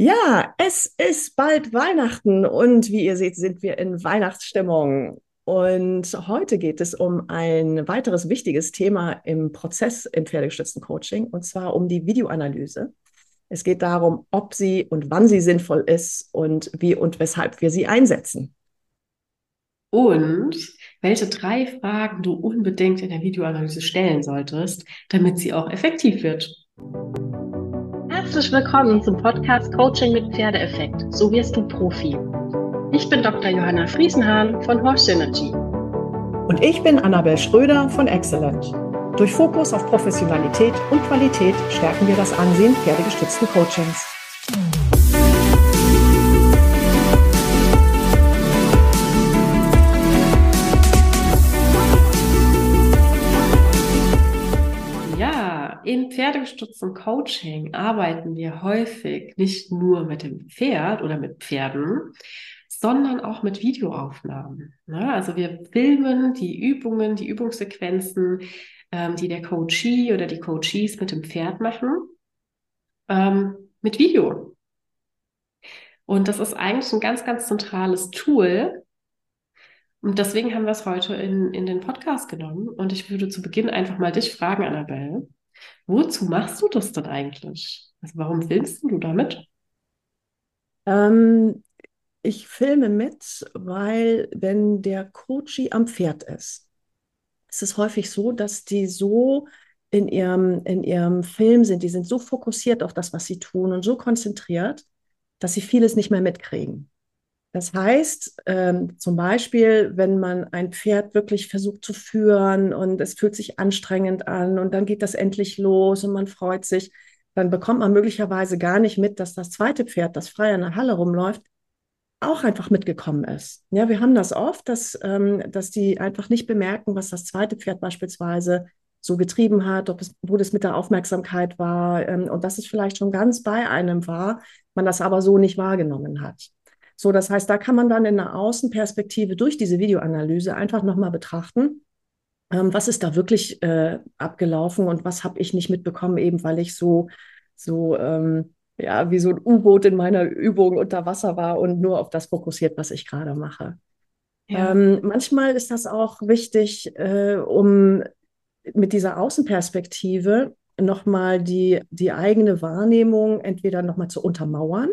Ja, es ist bald Weihnachten und wie ihr seht, sind wir in Weihnachtsstimmung. Und heute geht es um ein weiteres wichtiges Thema im Prozess im pferdegestützten Coaching und zwar um die Videoanalyse. Es geht darum, ob sie und wann sie sinnvoll ist und wie und weshalb wir sie einsetzen. Und welche drei Fragen du unbedingt in der Videoanalyse stellen solltest, damit sie auch effektiv wird. Herzlich willkommen zum Podcast Coaching mit Pferdeeffekt. So wirst du Profi. Ich bin Dr. Johanna Friesenhahn von Horse Synergy. Und ich bin Annabel Schröder von Excellent. Durch Fokus auf Professionalität und Qualität stärken wir das Ansehen pferdegestützten Coachings. Im pferdegestützten Coaching arbeiten wir häufig nicht nur mit dem Pferd oder mit Pferden, sondern auch mit Videoaufnahmen. Ne? Also wir filmen die Übungen, die Übungssequenzen, ähm, die der Coachee oder die Coachees mit dem Pferd machen, ähm, mit Video. Und das ist eigentlich ein ganz, ganz zentrales Tool. Und deswegen haben wir es heute in, in den Podcast genommen. Und ich würde zu Beginn einfach mal dich fragen, Annabelle. Wozu machst du das denn eigentlich? Also warum filmst du damit? Ähm, ich filme mit, weil wenn der Coachie am Pferd ist, ist es häufig so, dass die so in ihrem, in ihrem Film sind, die sind so fokussiert auf das, was sie tun und so konzentriert, dass sie vieles nicht mehr mitkriegen. Das heißt, ähm, zum Beispiel, wenn man ein Pferd wirklich versucht zu führen und es fühlt sich anstrengend an und dann geht das endlich los und man freut sich, dann bekommt man möglicherweise gar nicht mit, dass das zweite Pferd, das frei in der Halle rumläuft, auch einfach mitgekommen ist. Ja, wir haben das oft, dass, ähm, dass die einfach nicht bemerken, was das zweite Pferd beispielsweise so getrieben hat, ob es, wo das mit der Aufmerksamkeit war ähm, und dass es vielleicht schon ganz bei einem war, man das aber so nicht wahrgenommen hat. So, das heißt, da kann man dann in der Außenperspektive durch diese Videoanalyse einfach nochmal betrachten, ähm, was ist da wirklich äh, abgelaufen und was habe ich nicht mitbekommen, eben weil ich so, so ähm, ja, wie so ein U-Boot in meiner Übung unter Wasser war und nur auf das fokussiert, was ich gerade mache. Ja. Ähm, manchmal ist das auch wichtig, äh, um mit dieser Außenperspektive nochmal die, die eigene Wahrnehmung entweder nochmal zu untermauern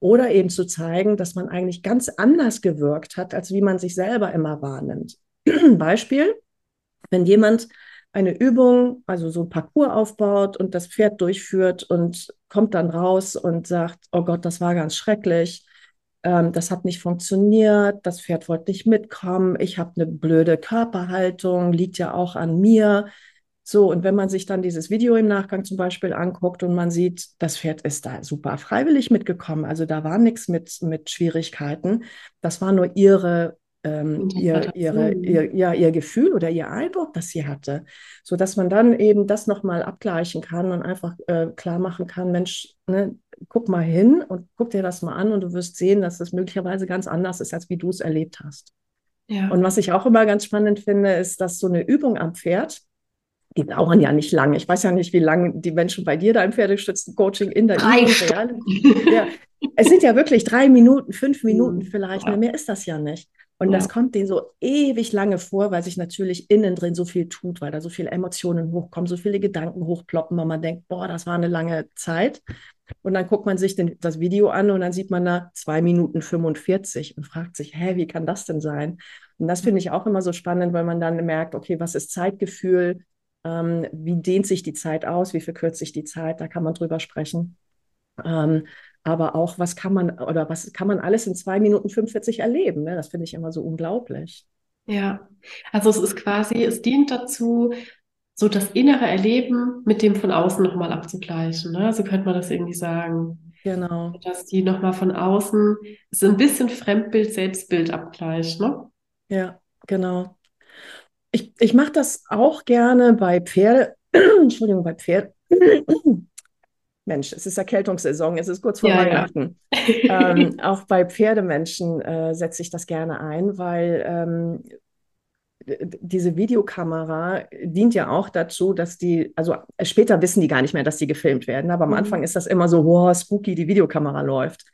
oder eben zu zeigen, dass man eigentlich ganz anders gewirkt hat, als wie man sich selber immer wahrnimmt. Beispiel, wenn jemand eine Übung, also so ein Parcours aufbaut und das Pferd durchführt und kommt dann raus und sagt, oh Gott, das war ganz schrecklich, ähm, das hat nicht funktioniert, das Pferd wollte nicht mitkommen, ich habe eine blöde Körperhaltung, liegt ja auch an mir, so, und wenn man sich dann dieses Video im Nachgang zum Beispiel anguckt und man sieht, das Pferd ist da super freiwillig mitgekommen, also da war nichts mit, mit Schwierigkeiten, das war nur ihre ähm, ihr, ihre, ihr, ja, ihr Gefühl oder ihr Eindruck, das sie hatte, so dass man dann eben das nochmal abgleichen kann und einfach äh, klar machen kann, Mensch, ne, guck mal hin und guck dir das mal an und du wirst sehen, dass das möglicherweise ganz anders ist, als wie du es erlebt hast. Ja. Und was ich auch immer ganz spannend finde, ist, dass so eine Übung am Pferd, die dauern ja nicht lange. Ich weiß ja nicht, wie lange die Menschen bei dir da im pferdegestützten Coaching in der drei ja, Es sind ja wirklich drei Minuten, fünf Minuten vielleicht, ja. mehr ist das ja nicht. Und ja. das kommt denen so ewig lange vor, weil sich natürlich innen drin so viel tut, weil da so viele Emotionen hochkommen, so viele Gedanken hochploppen, und man denkt, boah, das war eine lange Zeit. Und dann guckt man sich den, das Video an und dann sieht man da zwei Minuten 45 und fragt sich, hä, wie kann das denn sein? Und das finde ich auch immer so spannend, weil man dann merkt, okay, was ist Zeitgefühl? Ähm, wie dehnt sich die Zeit aus? Wie verkürzt sich die Zeit? Da kann man drüber sprechen. Ähm, aber auch, was kann man oder was kann man alles in zwei Minuten 45 erleben? Ne? Das finde ich immer so unglaublich. Ja, also es ist quasi, es dient dazu, so das innere Erleben mit dem von außen nochmal abzugleichen. Ne? So könnte man das irgendwie sagen. Genau. Dass die nochmal von außen so ein bisschen Fremdbild, Selbstbild abgleicht, ne? Ja, genau. Ich, ich mache das auch gerne bei Pferde, Entschuldigung, bei Pferd. Mensch, es ist Erkältungssaison, es ist kurz vor ja, Weihnachten. Ja. ähm, auch bei Pferdemenschen äh, setze ich das gerne ein, weil ähm, diese Videokamera dient ja auch dazu, dass die, also später wissen die gar nicht mehr, dass die gefilmt werden, aber am mhm. Anfang ist das immer so, wow, spooky, die Videokamera läuft.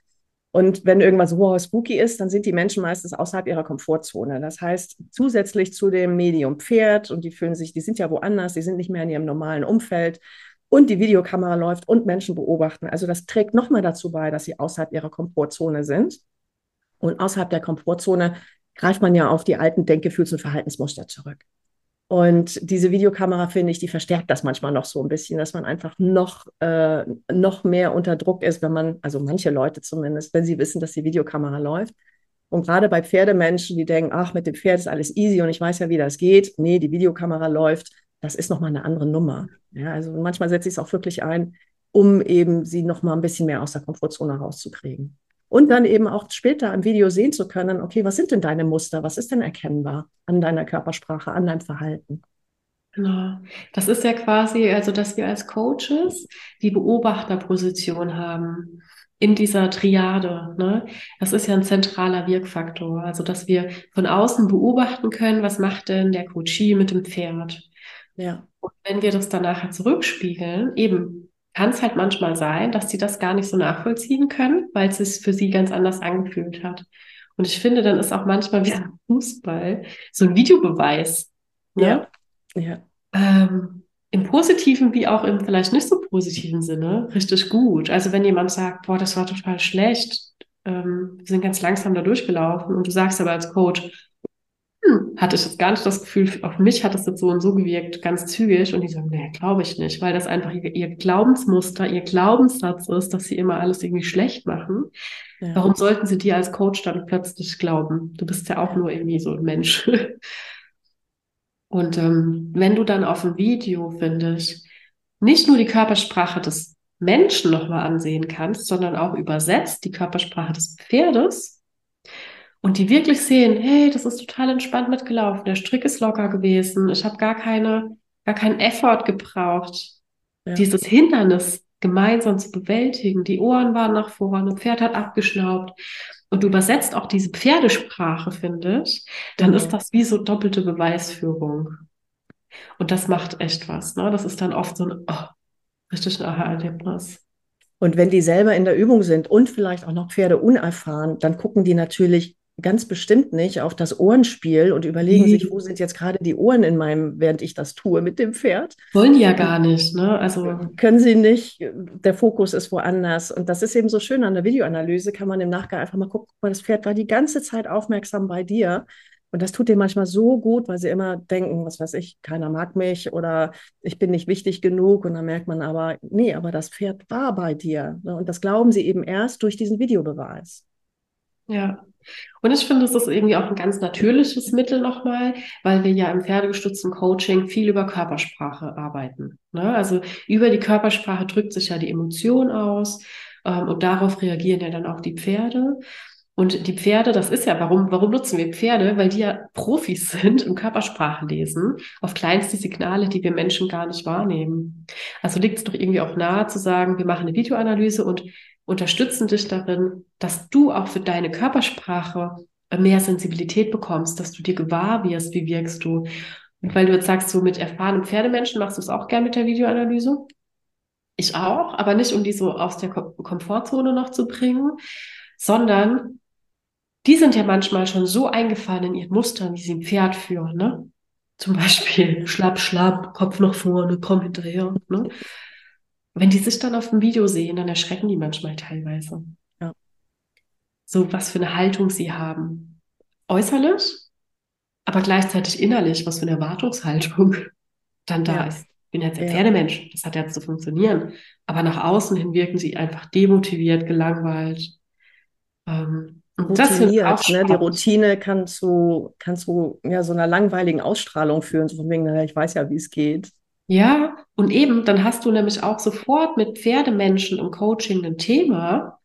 Und wenn irgendwas wow, spooky ist, dann sind die Menschen meistens außerhalb ihrer Komfortzone. Das heißt, zusätzlich zu dem Medium Pferd und die fühlen sich, die sind ja woanders, die sind nicht mehr in ihrem normalen Umfeld und die Videokamera läuft und Menschen beobachten. Also das trägt nochmal dazu bei, dass sie außerhalb ihrer Komfortzone sind. Und außerhalb der Komfortzone greift man ja auf die alten Denkgefühls- und Verhaltensmuster zurück. Und diese Videokamera, finde ich, die verstärkt das manchmal noch so ein bisschen, dass man einfach noch, äh, noch mehr unter Druck ist, wenn man, also manche Leute zumindest, wenn sie wissen, dass die Videokamera läuft. Und gerade bei Pferdemenschen, die denken, ach, mit dem Pferd ist alles easy und ich weiß ja, wie das geht. Nee, die Videokamera läuft, das ist nochmal eine andere Nummer. Ja, also manchmal setze ich es auch wirklich ein, um eben sie nochmal ein bisschen mehr aus der Komfortzone rauszukriegen. Und dann eben auch später im Video sehen zu können, okay, was sind denn deine Muster? Was ist denn erkennbar an deiner Körpersprache, an deinem Verhalten? Genau. Das ist ja quasi, also dass wir als Coaches die Beobachterposition haben in dieser Triade. Ne? Das ist ja ein zentraler Wirkfaktor. Also dass wir von außen beobachten können, was macht denn der Coachie mit dem Pferd? Ja. Und wenn wir das dann nachher zurückspiegeln, eben kann es halt manchmal sein, dass sie das gar nicht so nachvollziehen können, weil es sich für sie ganz anders angefühlt hat. Und ich finde, dann ist auch manchmal wie ein Fußball so ein Videobeweis. Ne? Ja. ja. Ähm, Im positiven wie auch im vielleicht nicht so positiven Sinne richtig gut. Also wenn jemand sagt, boah, das war total schlecht, ähm, wir sind ganz langsam da durchgelaufen und du sagst aber als Coach, hm, hatte ich jetzt gar nicht das Gefühl, auf mich hat es jetzt so und so gewirkt, ganz zügig. Und die sagen, nee, glaube ich nicht, weil das einfach ihr, ihr, Glaubensmuster, ihr Glaubenssatz ist, dass sie immer alles irgendwie schlecht machen. Ja. Warum sollten sie dir als Coach dann plötzlich glauben? Du bist ja auch nur irgendwie so ein Mensch. Und ähm, wenn du dann auf dem Video, finde ich, nicht nur die Körpersprache des Menschen nochmal ansehen kannst, sondern auch übersetzt die Körpersprache des Pferdes, und die wirklich sehen, hey, das ist total entspannt mitgelaufen, der Strick ist locker gewesen, ich habe gar keine, gar keinen Effort gebraucht, ja. dieses Hindernis gemeinsam zu bewältigen. Die Ohren waren nach vorne, Pferd hat abgeschnaubt. Und du übersetzt auch diese Pferdesprache, finde ich, dann mhm. ist das wie so doppelte Beweisführung. Und das macht echt was. Ne? Das ist dann oft so ein oh, richtig ein Aha-Erlebnis. Und wenn die selber in der Übung sind und vielleicht auch noch Pferde unerfahren, dann gucken die natürlich ganz bestimmt nicht auf das Ohrenspiel und überlegen mhm. sich, wo sind jetzt gerade die Ohren in meinem, während ich das tue mit dem Pferd. Wollen die ja gar nicht, ne? Also können sie nicht, der Fokus ist woanders. Und das ist eben so schön an der Videoanalyse, kann man im Nachgang einfach mal gucken, das Pferd war die ganze Zeit aufmerksam bei dir. Und das tut denen manchmal so gut, weil sie immer denken, was weiß ich, keiner mag mich oder ich bin nicht wichtig genug. Und dann merkt man aber, nee, aber das Pferd war bei dir. Und das glauben sie eben erst durch diesen Videobeweis. Ja, und ich finde, es ist irgendwie auch ein ganz natürliches Mittel nochmal, weil wir ja im pferdegestützten Coaching viel über Körpersprache arbeiten. Ne? Also über die Körpersprache drückt sich ja die Emotion aus ähm, und darauf reagieren ja dann auch die Pferde. Und die Pferde, das ist ja, warum, warum nutzen wir Pferde? Weil die ja Profis sind im Körpersprache lesen, auf kleinste Signale, die wir Menschen gar nicht wahrnehmen. Also liegt es doch irgendwie auch nahe zu sagen, wir machen eine Videoanalyse und unterstützen dich darin, dass du auch für deine Körpersprache mehr Sensibilität bekommst, dass du dir gewahr wirst, wie wirkst du. Und weil du jetzt sagst, so mit erfahrenen Pferdemenschen machst du es auch gern mit der Videoanalyse. Ich auch, aber nicht, um die so aus der Komfortzone noch zu bringen, sondern die sind ja manchmal schon so eingefahren in ihren Mustern, wie sie ein Pferd führen, ne? Zum Beispiel schlapp, schlapp, Kopf nach vorne, komm hinterher, ne? Wenn die sich dann auf dem Video sehen, dann erschrecken die manchmal teilweise. Ja. So, was für eine Haltung sie haben. Äußerlich, aber gleichzeitig innerlich, was für eine Erwartungshaltung dann da ja. ist. Ich bin jetzt ein. Pferdemensch, das hat jetzt zu funktionieren. Aber nach außen hin wirken sie einfach demotiviert, gelangweilt. Ähm, Routiniert, ne? Die Routine kann zu, kann zu ja, so einer langweiligen Ausstrahlung führen, so von wegen, naja, ich weiß ja, wie es geht. Ja, und eben, dann hast du nämlich auch sofort mit Pferdemenschen im Coaching ein Thema,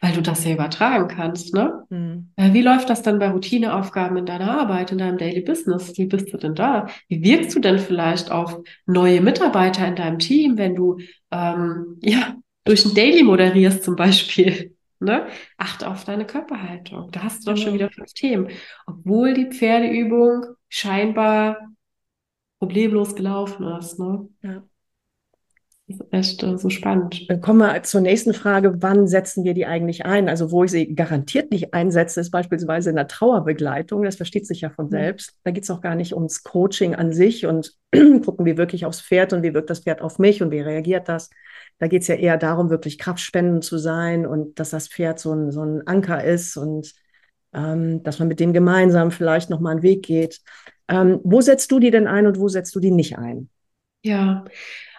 weil du das ja übertragen kannst, ne? Mhm. Wie läuft das dann bei Routineaufgaben in deiner Arbeit, in deinem Daily Business? Wie bist du denn da? Wie wirkst du denn vielleicht auf neue Mitarbeiter in deinem Team, wenn du ähm, ja durch ein Daily moderierst zum Beispiel? Ne? Achte auf deine Körperhaltung. Da hast du doch Genau. schon wieder fünf Themen. Obwohl die Pferdeübung scheinbar problemlos gelaufen ist. Ne? Ja. Das ist echt äh, so spannend. Dann kommen wir zur nächsten Frage, wann setzen wir die eigentlich ein? Also wo ich sie garantiert nicht einsetze, ist beispielsweise in der Trauerbegleitung. Das versteht sich ja von Mhm. selbst. Da geht es auch gar nicht ums Coaching an sich und gucken, wie wirklich aufs Pferd und wie wirkt das Pferd auf mich und wie reagiert das. Da geht es ja eher darum, wirklich kraftspendend zu sein und dass das Pferd so ein, so ein Anker ist und ähm, dass man mit dem gemeinsam vielleicht nochmal einen Weg geht. Ähm, wo setzt du die denn ein und wo setzt du die nicht ein? Ja,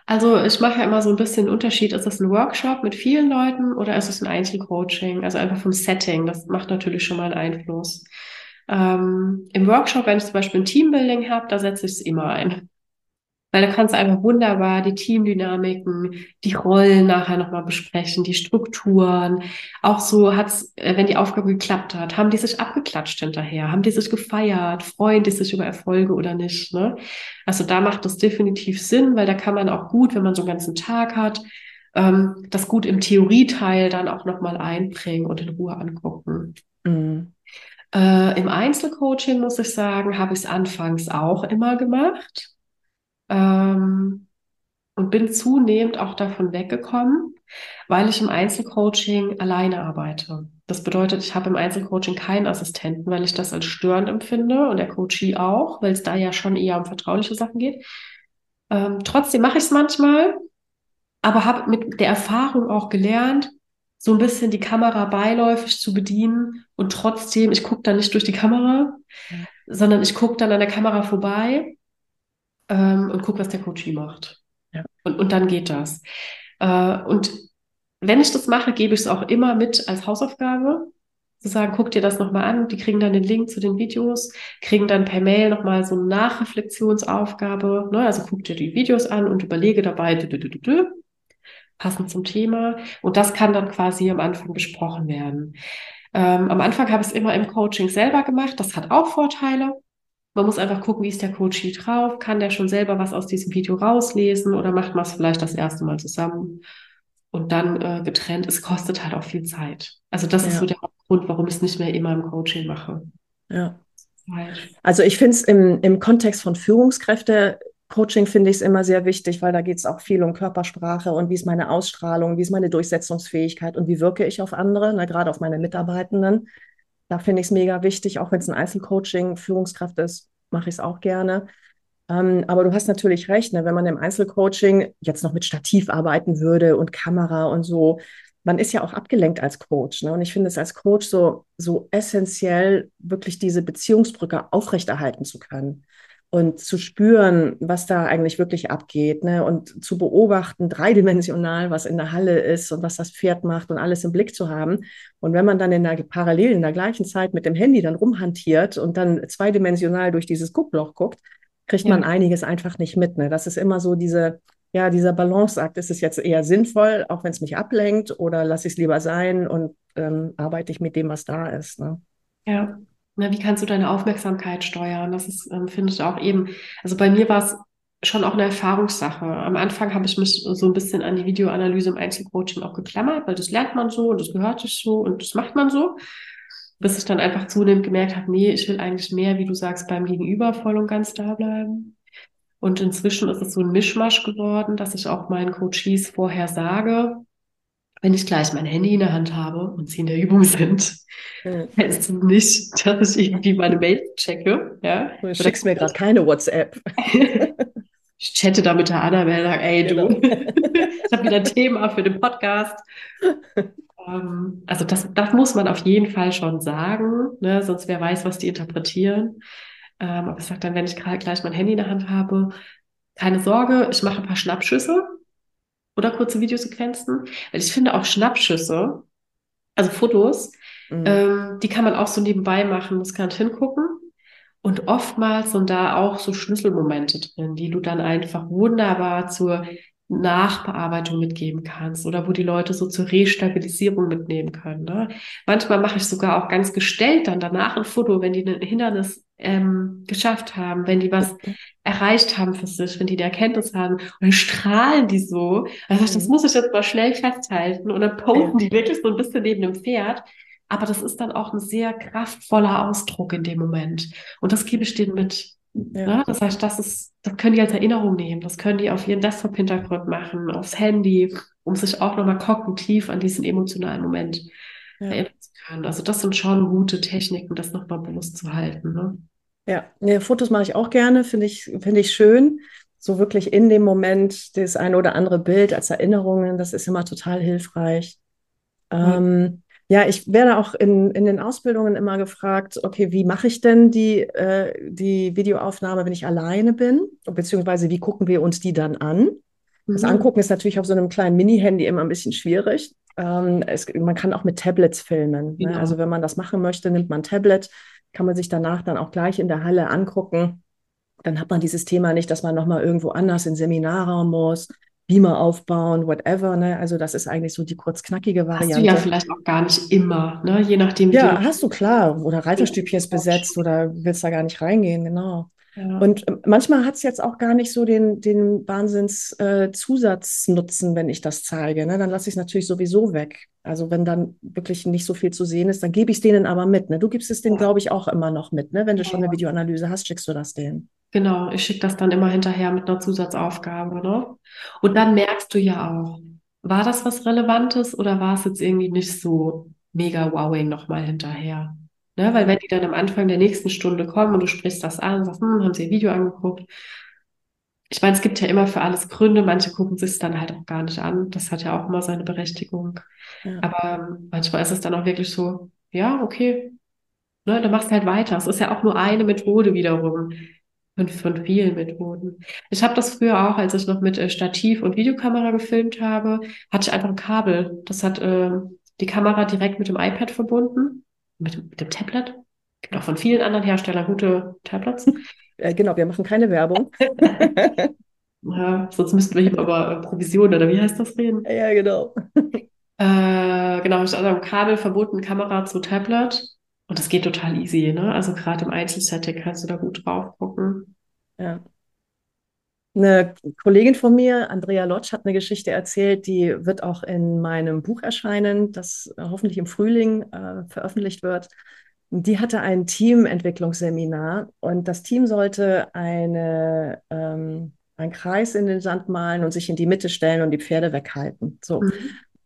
also ich mache ja immer so ein bisschen Unterschied. Ist das ein Workshop mit vielen Leuten oder ist es ein Einzelcoaching? Also einfach vom Setting. Das macht natürlich schon mal einen Einfluss. Ähm, Im Workshop, wenn ich zum Beispiel ein Teambuilding habe, da setze ich es immer ein. Weil da kannst du einfach wunderbar die Teamdynamiken, die Rollen nachher nochmal besprechen, die Strukturen. Auch so hat's, äh, wenn die Aufgabe geklappt hat, haben die sich abgeklatscht hinterher, haben die sich gefeiert, freuen die sich über Erfolge oder nicht. Ne? Also da macht es definitiv Sinn, weil da kann man auch gut, wenn man so einen ganzen Tag hat, ähm, das gut im Theorieteil dann auch nochmal einbringen und in Ruhe angucken. Mhm. Äh, Im Einzelcoaching muss ich sagen, habe ich es anfangs auch immer gemacht ähm, und bin zunehmend auch davon weggekommen, weil ich im Einzelcoaching alleine arbeite. Das bedeutet, ich habe im Einzelcoaching keinen Assistenten, weil ich das als störend empfinde und der Coachee auch, weil es da ja schon eher um vertrauliche Sachen geht. Ähm, trotzdem mache ich es manchmal, aber habe mit der Erfahrung auch gelernt, so ein bisschen die Kamera beiläufig zu bedienen und trotzdem, ich gucke dann nicht durch die Kamera, Ja. sondern ich gucke dann an der Kamera vorbei ähm, und gucke, was der Coachie macht. Ja. Und, und dann geht das. Äh, und wenn ich das mache, gebe ich es auch immer mit als Hausaufgabe. Zu sagen, guck dir das nochmal an. Die kriegen dann den Link zu den Videos, kriegen dann per Mail nochmal so eine Nachreflexionsaufgabe. Ne? Also guck dir die Videos an und überlege dabei, dü, dü, dü, dü, passend zum Thema. Und das kann dann quasi am Anfang besprochen werden. Ähm, am Anfang habe ich es immer im Coaching selber gemacht. Das hat auch Vorteile. Man muss einfach gucken, wie ist der Coachie drauf? Kann der schon selber was aus diesem Video rauslesen oder macht man es vielleicht das erste Mal zusammen und dann äh, getrennt? Es kostet halt auch viel Zeit. Also das ist Ja. so der Grund, warum ich es nicht mehr immer im Coaching mache. Ja. Also ich finde es im, im Kontext von Führungskräfte-Coaching finde ich es immer sehr wichtig, weil da geht es auch viel um Körpersprache und wie ist meine Ausstrahlung, wie ist meine Durchsetzungsfähigkeit und wie wirke ich auf andere, ne, gerade auf meine Mitarbeitenden. Da finde ich es mega wichtig, auch wenn es ein Einzelcoaching Führungskraft ist, mache ich es auch gerne. Ähm, aber du hast natürlich recht, ne, wenn man im Einzelcoaching jetzt noch mit Stativ arbeiten würde und Kamera und so, man ist ja auch abgelenkt als Coach. Ne? Und ich finde es als Coach so, so essentiell, wirklich diese Beziehungsbrücke aufrechterhalten zu können und zu spüren, was da eigentlich wirklich abgeht. Ne? Und zu beobachten, dreidimensional, was in der Halle ist und was das Pferd macht und alles im Blick zu haben. Und wenn man dann in der parallel in der gleichen Zeit mit dem Handy dann rumhantiert und dann zweidimensional durch dieses Guckloch guckt, kriegt Ja. man einiges einfach nicht mit. Ne? Das ist immer so diese, ja, dieser Balanceakt. Ist es jetzt eher sinnvoll, auch wenn es mich ablenkt, oder lasse ich es lieber sein und ähm, arbeite ich mit dem, was da ist. Ne? Ja. Na, wie kannst du deine Aufmerksamkeit steuern? Das ist, ähm, finde ich auch eben, also bei mir war es schon auch eine Erfahrungssache. Am Anfang habe ich mich so ein bisschen an die Videoanalyse im Einzelcoaching auch geklammert, weil das lernt man so und das gehört sich so und das macht man so. Bis ich dann einfach zunehmend gemerkt habe, nee, ich will eigentlich mehr, wie du sagst, beim Gegenüber voll und ganz da bleiben. Und inzwischen ist es so ein Mischmasch geworden, dass ich auch meinen Coaches vorher sage, wenn ich gleich mein Handy in der Hand habe und sie in der Übung sind, heißt es nicht, dass ich irgendwie meine Mails checke. Ja? Du schickst mir gerade keine WhatsApp. ich chatte da mit der Annabelle, sag, ey du, Genau. ich habe wieder ein Thema für den Podcast. Ähm, also das, das muss man auf jeden Fall schon sagen, ne? sonst wer weiß, was die interpretieren. Ähm, aber ich sage dann, wenn ich gerade gleich mein Handy in der Hand habe, keine Sorge, ich mache ein paar Schnappschüsse oder kurze Videosequenzen, weil ich finde auch Schnappschüsse, also Fotos, Mhm. ähm, die kann man auch so nebenbei machen, muss gar nicht hingucken. Und oftmals sind da auch so Schlüsselmomente drin, die du dann einfach wunderbar zur Nachbearbeitung mitgeben kannst oder wo die Leute so zur Restabilisierung mitnehmen können. Ne? Manchmal mache ich sogar auch ganz gestellt dann danach ein Foto, wenn die ein Hindernis ähm, geschafft haben, wenn die was erreicht haben für sich, wenn die die Erkenntnis haben, und dann strahlen die so. Also das Mhm. muss ich jetzt mal schnell festhalten. Und dann posen die wirklich so ein bisschen neben dem Pferd. Aber das ist dann auch ein sehr kraftvoller Ausdruck in dem Moment. Und das gebe ich denen mit. Ja. Ne? Das heißt, das ist, das können die als Erinnerung nehmen. Das können die auf ihren Desktop-Hintergrund machen, aufs Handy, um sich auch nochmal kognitiv an diesen emotionalen Moment Ja. erinnern können. Also das sind schon gute Techniken, das nochmal bewusst zu halten. Ne? Ja, nee, Fotos mache ich auch gerne, finde ich, finde ich schön. So wirklich in dem Moment das eine oder andere Bild als Erinnerungen, das ist immer total hilfreich. Ähm, ja, ich werde auch in, in den Ausbildungen immer gefragt, okay, wie mache ich denn die, äh, die Videoaufnahme, wenn ich alleine bin? Beziehungsweise wie gucken wir uns die dann an? Das Mhm. Angucken ist natürlich auf so einem kleinen Mini-Handy immer ein bisschen schwierig. Ähm, es, man kann auch mit Tablets filmen. Ne? Genau. Also wenn man das machen möchte, nimmt man ein Tablet, kann man sich danach dann auch gleich in der Halle angucken. Dann hat man dieses Thema nicht, dass man nochmal irgendwo anders in Seminarraum muss, Beamer aufbauen, whatever. Ne? Also das ist eigentlich so die kurz-knackige Hast du Variante. ja vielleicht auch gar nicht immer, ne? Je nachdem, wie Ja, hast du klar. Oder Reiterstübchen ist besetzt oder willst da gar nicht reingehen, genau. Ja. Und äh, manchmal hat es jetzt auch gar nicht so den, den Wahnsinns äh, wenn ich das zeige. Ne? Dann lasse ich es natürlich sowieso weg. Also wenn dann wirklich nicht so viel zu sehen ist, dann gebe ich es denen aber mit. Ne? Du gibst es denen, glaube ich, auch immer noch mit. Ne? Wenn du schon eine Videoanalyse hast, schickst du das denen. Genau, ich schicke das dann immer hinterher mit einer Zusatzaufgabe, ne? Und dann merkst du ja auch, war das was Relevantes oder war es jetzt irgendwie nicht so mega wowing nochmal hinterher? Ne? Weil wenn die dann am Anfang der nächsten Stunde kommen und du sprichst das an und sagst, hm, haben sie ihr Video angeguckt? Ich meine, es gibt ja immer für alles Gründe, manche gucken sich es dann halt auch gar nicht an. Das hat ja auch immer seine Berechtigung. Ja. Aber ähm, manchmal ist es dann auch wirklich so, ja, okay, ne, dann machst du halt weiter. Es ist ja auch nur eine Methode wiederum von, von vielen Methoden. Ich habe das früher auch, als ich noch mit äh, Stativ und Videokamera gefilmt habe, hatte ich einfach ein Kabel. Das hat äh, die Kamera direkt mit dem iPad verbunden, mit, dem- mit dem Tablet. Gibt auch von vielen anderen Herstellern gute Tablets. Äh, genau, wir machen keine Werbung. Ja, sonst müssten wir hier aber Provision oder wie heißt das reden? Ja, genau. Äh, genau, habe am Kabel verbunden, Kamera zu Tablet. Und das geht total easy, ne? Also gerade im Einzelsetting kannst du da gut drauf gucken. Ja. Eine Kollegin von mir, Andrea Lotsch, hat eine Geschichte erzählt, die wird auch in meinem Buch erscheinen, das äh, hoffentlich im Frühling äh, veröffentlicht wird. Die hatte ein Teamentwicklungsseminar und das Team sollte eine, ähm, einen Kreis in den Sand malen und sich in die Mitte stellen und die Pferde weghalten. So. Mhm.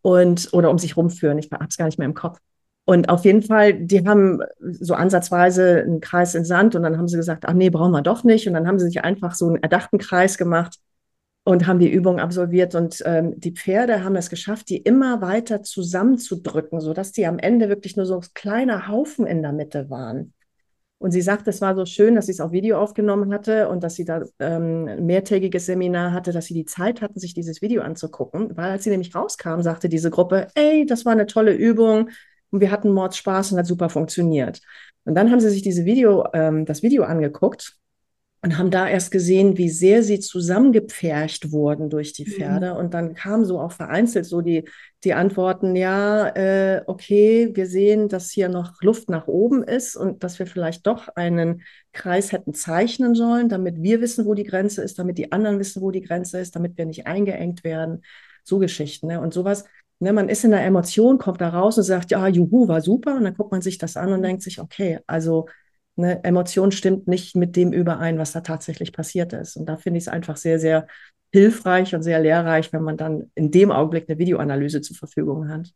Und, oder um sich rumführen. Ich habe es gar nicht mehr im Kopf. Und auf jeden Fall, die haben so ansatzweise einen Kreis in Sand und dann haben sie gesagt, ach nee, brauchen wir doch nicht. Und dann haben sie sich einfach so einen erdachten Kreis gemacht und haben die Übung absolviert. Und ähm, die Pferde haben es geschafft, die immer weiter zusammenzudrücken, sodass die am Ende wirklich nur so ein kleiner Haufen in der Mitte waren. Und sie sagt, es war so schön, dass sie es auf Video aufgenommen hatte und dass sie da ähm, ein mehrtägiges Seminar hatte, dass sie die Zeit hatten, sich dieses Video anzugucken. Weil als sie nämlich rauskam, sagte diese Gruppe, ey, das war eine tolle Übung und wir hatten Mordspaß und hat super funktioniert. Und dann haben sie sich diese Video, ähm, das Video angeguckt und haben da erst gesehen, wie sehr sie zusammengepfercht wurden durch die Pferde. Und dann kamen so auch vereinzelt so die, die Antworten, ja, äh, okay, wir sehen, dass hier noch Luft nach oben ist und dass wir vielleicht doch einen Kreis hätten zeichnen sollen, damit wir wissen, wo die Grenze ist, damit die anderen wissen, wo die Grenze ist, damit wir nicht eingeengt werden. So Geschichten. Ne? Und sowas, ne, man ist in der Emotion, kommt da raus und sagt, ja, juhu, war super. Und dann guckt man sich das an und denkt sich, okay, also eine Emotion stimmt nicht mit dem überein, was da tatsächlich passiert ist. Und da finde ich es einfach sehr, sehr hilfreich und sehr lehrreich, wenn man dann in dem Augenblick eine Videoanalyse zur Verfügung hat.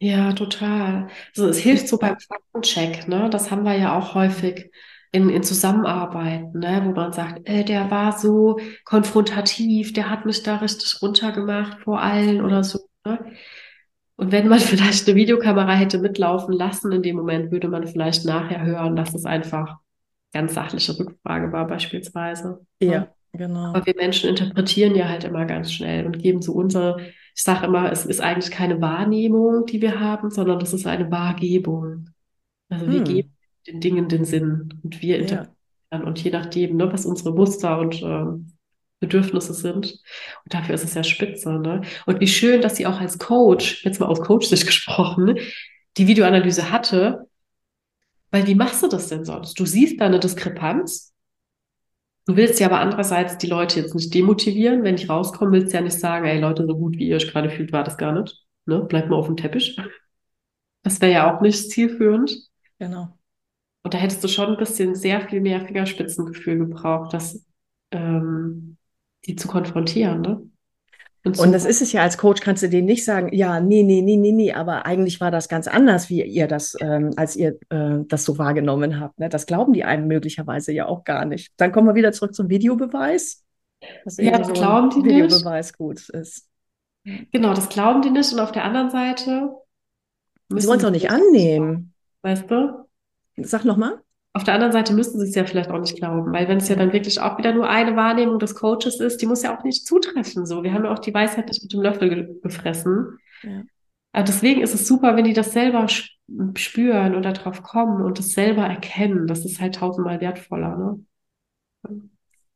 Ja, total. Also es hilft so beim Faktencheck, ne? Das haben wir ja auch häufig in, in Zusammenarbeit, ne? Wo man sagt, äh, der war so konfrontativ, der hat mich da richtig runtergemacht vor allen oder so, ne? Und wenn man vielleicht eine Videokamera hätte mitlaufen lassen, in dem Moment würde man vielleicht nachher hören, dass es einfach ganz sachliche Rückfrage war, beispielsweise. Ja, genau. Aber wir Menschen interpretieren ja halt immer ganz schnell und geben so unsere, ich sage immer, es ist eigentlich keine Wahrnehmung, die wir haben, sondern das ist eine Wahrgebung. Also wir Hm. geben den Dingen den Sinn und wir Ja. interpretieren und je nachdem, ne, was unsere Muster und ähm, Bedürfnisse sind. Und dafür ist es ja spitze, ne? Und wie schön, dass sie auch als Coach, jetzt mal aus Coach-Sicht gesprochen, die Videoanalyse hatte, Weil wie machst du das denn sonst? Du siehst da eine Diskrepanz. Du willst ja aber andererseits die Leute jetzt nicht demotivieren. Wenn ich rauskomme, willst du ja nicht sagen, ey Leute, so gut wie ihr euch gerade fühlt, war das gar nicht. Ne? Bleibt mal auf dem Teppich. Das wäre ja auch nicht zielführend. Genau. Und da hättest du schon ein bisschen sehr viel mehr Fingerspitzengefühl gebraucht, das ähm, die zu konfrontieren, ne? Und, und das ist es ja als Coach, kannst du denen nicht sagen, ja, nee, nee, nee, nee, nee, aber eigentlich war das ganz anders, wie ihr das, ähm, als ihr äh, das so wahrgenommen habt. Ne? Das glauben die einem möglicherweise ja auch gar nicht. Dann kommen wir wieder zurück zum Videobeweis. Dass ja, das so glauben die Videobeweis nicht. gut ist. Genau, das glauben die nicht. Und auf der anderen Seite. Sie wollen es auch nicht annehmen. Weißt du? Sag nochmal. Auf der anderen Seite müssten sie es ja vielleicht auch nicht glauben, weil wenn es ja dann wirklich auch wieder nur eine Wahrnehmung des Coaches ist, die muss ja auch nicht zutreffen. So, wir haben ja auch die Weisheit nicht mit dem Löffel ge gefressen. Ja. Aber deswegen ist es super, wenn die das selber spüren und darauf kommen und das selber erkennen. Das ist halt tausendmal wertvoller. Ne?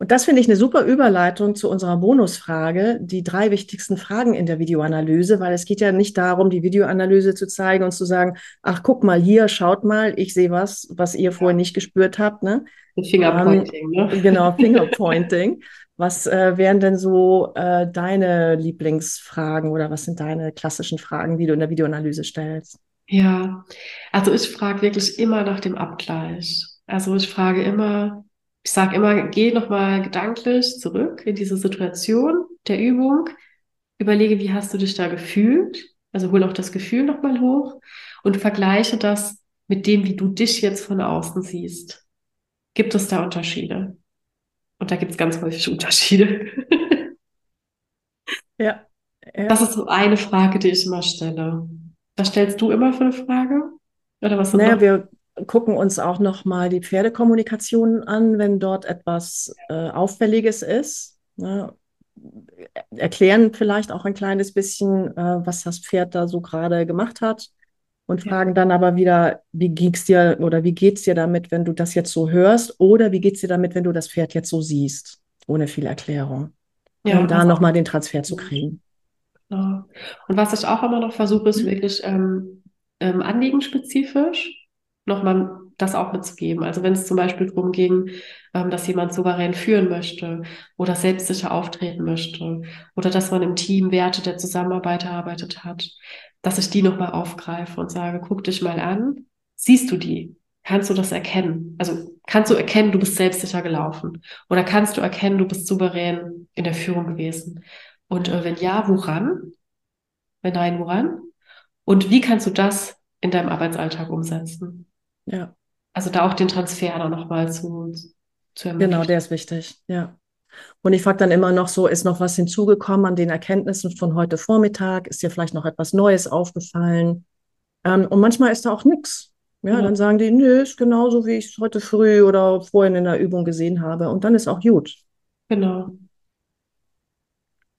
Und das finde ich eine super Überleitung zu unserer Bonusfrage, die drei wichtigsten Fragen in der Videoanalyse, weil es geht ja nicht darum, die Videoanalyse zu zeigen und zu sagen, ach, guck mal hier, schaut mal, ich sehe was, was ihr vorher nicht gespürt habt. Ne? Fingerpointing, ähm, ne? Genau, Fingerpointing. was äh, wären denn so äh, deine Lieblingsfragen oder was sind deine klassischen Fragen, die du in der Videoanalyse stellst? Ja, also ich frage wirklich immer nach dem Abgleich. Also ich frage immer, ich sage immer, geh nochmal gedanklich zurück in diese Situation der Übung, überlege, wie hast du dich da gefühlt, also hol auch das Gefühl nochmal hoch und vergleiche das mit dem, wie du dich jetzt von außen siehst. Gibt es da Unterschiede? Und da gibt es ganz häufig Unterschiede. ja, ja. Das ist so eine Frage, die ich immer stelle. Was stellst du immer für eine Frage? Oder was naja, wir, gucken uns auch noch mal die Pferdekommunikation an, wenn dort etwas äh, Auffälliges ist. Ne? Erklären vielleicht auch ein kleines bisschen, äh, was das Pferd da so gerade gemacht hat und ja. fragen dann aber wieder, wie ging's dir oder wie geht's dir damit, wenn du das jetzt so hörst oder wie geht's dir damit, wenn du das Pferd jetzt so siehst, ohne viel Erklärung, ja, um da noch mal den Transfer zu kriegen. Genau. Und was ich auch immer noch versuche, ist mhm. wirklich ähm, ähm, anliegenspezifisch nochmal das auch mitzugeben. Also wenn es zum Beispiel darum ging, ähm, dass jemand souverän führen möchte oder selbstsicher auftreten möchte oder dass man im Team Werte der Zusammenarbeit erarbeitet hat, dass ich die nochmal aufgreife und sage, guck dich mal an, siehst du die? Kannst du das erkennen? Also kannst du erkennen, du bist selbstsicher gelaufen? Oder kannst du erkennen, du bist souverän in der Führung gewesen? Und äh, wenn ja, woran? Wenn nein, woran? Und wie kannst du das in deinem Arbeitsalltag umsetzen? Ja. Also da auch den Transfer dann nochmal zu, zu ermöglichen. Genau, der ist wichtig, ja. Und ich frage dann immer noch so, ist noch was hinzugekommen an den Erkenntnissen von heute Vormittag? Ist dir vielleicht noch etwas Neues aufgefallen? Ähm, und manchmal ist da auch nichts. Ja, ja, dann sagen die, nö, ist genauso, wie ich es heute früh oder vorhin in der Übung gesehen habe. Und dann ist auch gut. Genau.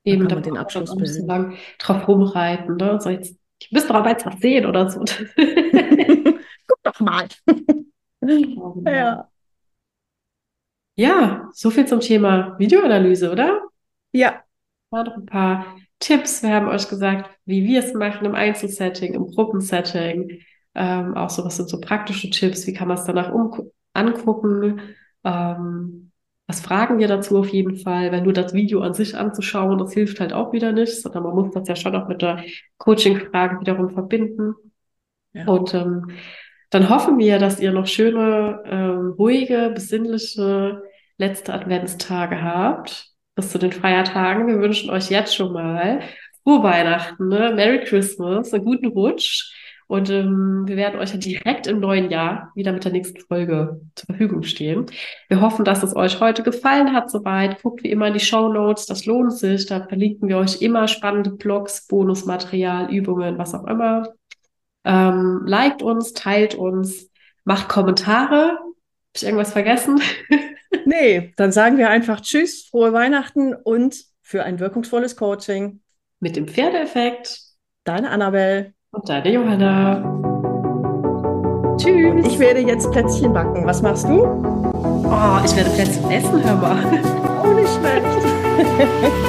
Eben, da kann man den Abschluss. So lang drauf rumreiten. Ne? So jetzt, ich müsste aber jetzt was sehen oder so. mal. ja. Ja, so viel zum Thema Videoanalyse, oder? Ja. Mal noch ein paar Tipps. Wir haben euch gesagt, wie wir es machen im Einzelsetting, im Gruppensetting. Ähm, auch so, was sind so praktische Tipps? Wie kann man es danach angucken? Ähm, was fragen wir dazu auf jeden Fall? Wenn nur das Video an sich anzuschauen, das hilft halt auch wieder nicht, sondern man muss das ja schon auch mit der Coaching-Frage wiederum verbinden. Ja. Und ähm, dann hoffen wir, dass ihr noch schöne, ähm, ruhige, besinnliche letzte Adventstage habt. Bis zu den Feiertagen. Wir wünschen euch jetzt schon mal frohe Weihnachten, ne? Merry Christmas, einen guten Rutsch. Und ähm, wir werden euch ja direkt im neuen Jahr wieder mit der nächsten Folge zur Verfügung stehen. Wir hoffen, dass es euch heute gefallen hat soweit. Guckt wie immer in die Show Notes, das lohnt sich. Da verlinken wir euch immer spannende Blogs, Bonusmaterial, Übungen, was auch immer. Ähm, liked uns, teilt uns, macht Kommentare. Habe ich irgendwas vergessen? nee, dann sagen wir einfach Tschüss, frohe Weihnachten und für ein wirkungsvolles Coaching. Mit dem Pferdeeffekt. Deine Annabelle. Und deine Johanna. Tschüss. Ich werde jetzt Plätzchen backen. Was machst du? Oh, ich werde Plätzchen essen, hör mal. Auch nicht schlecht.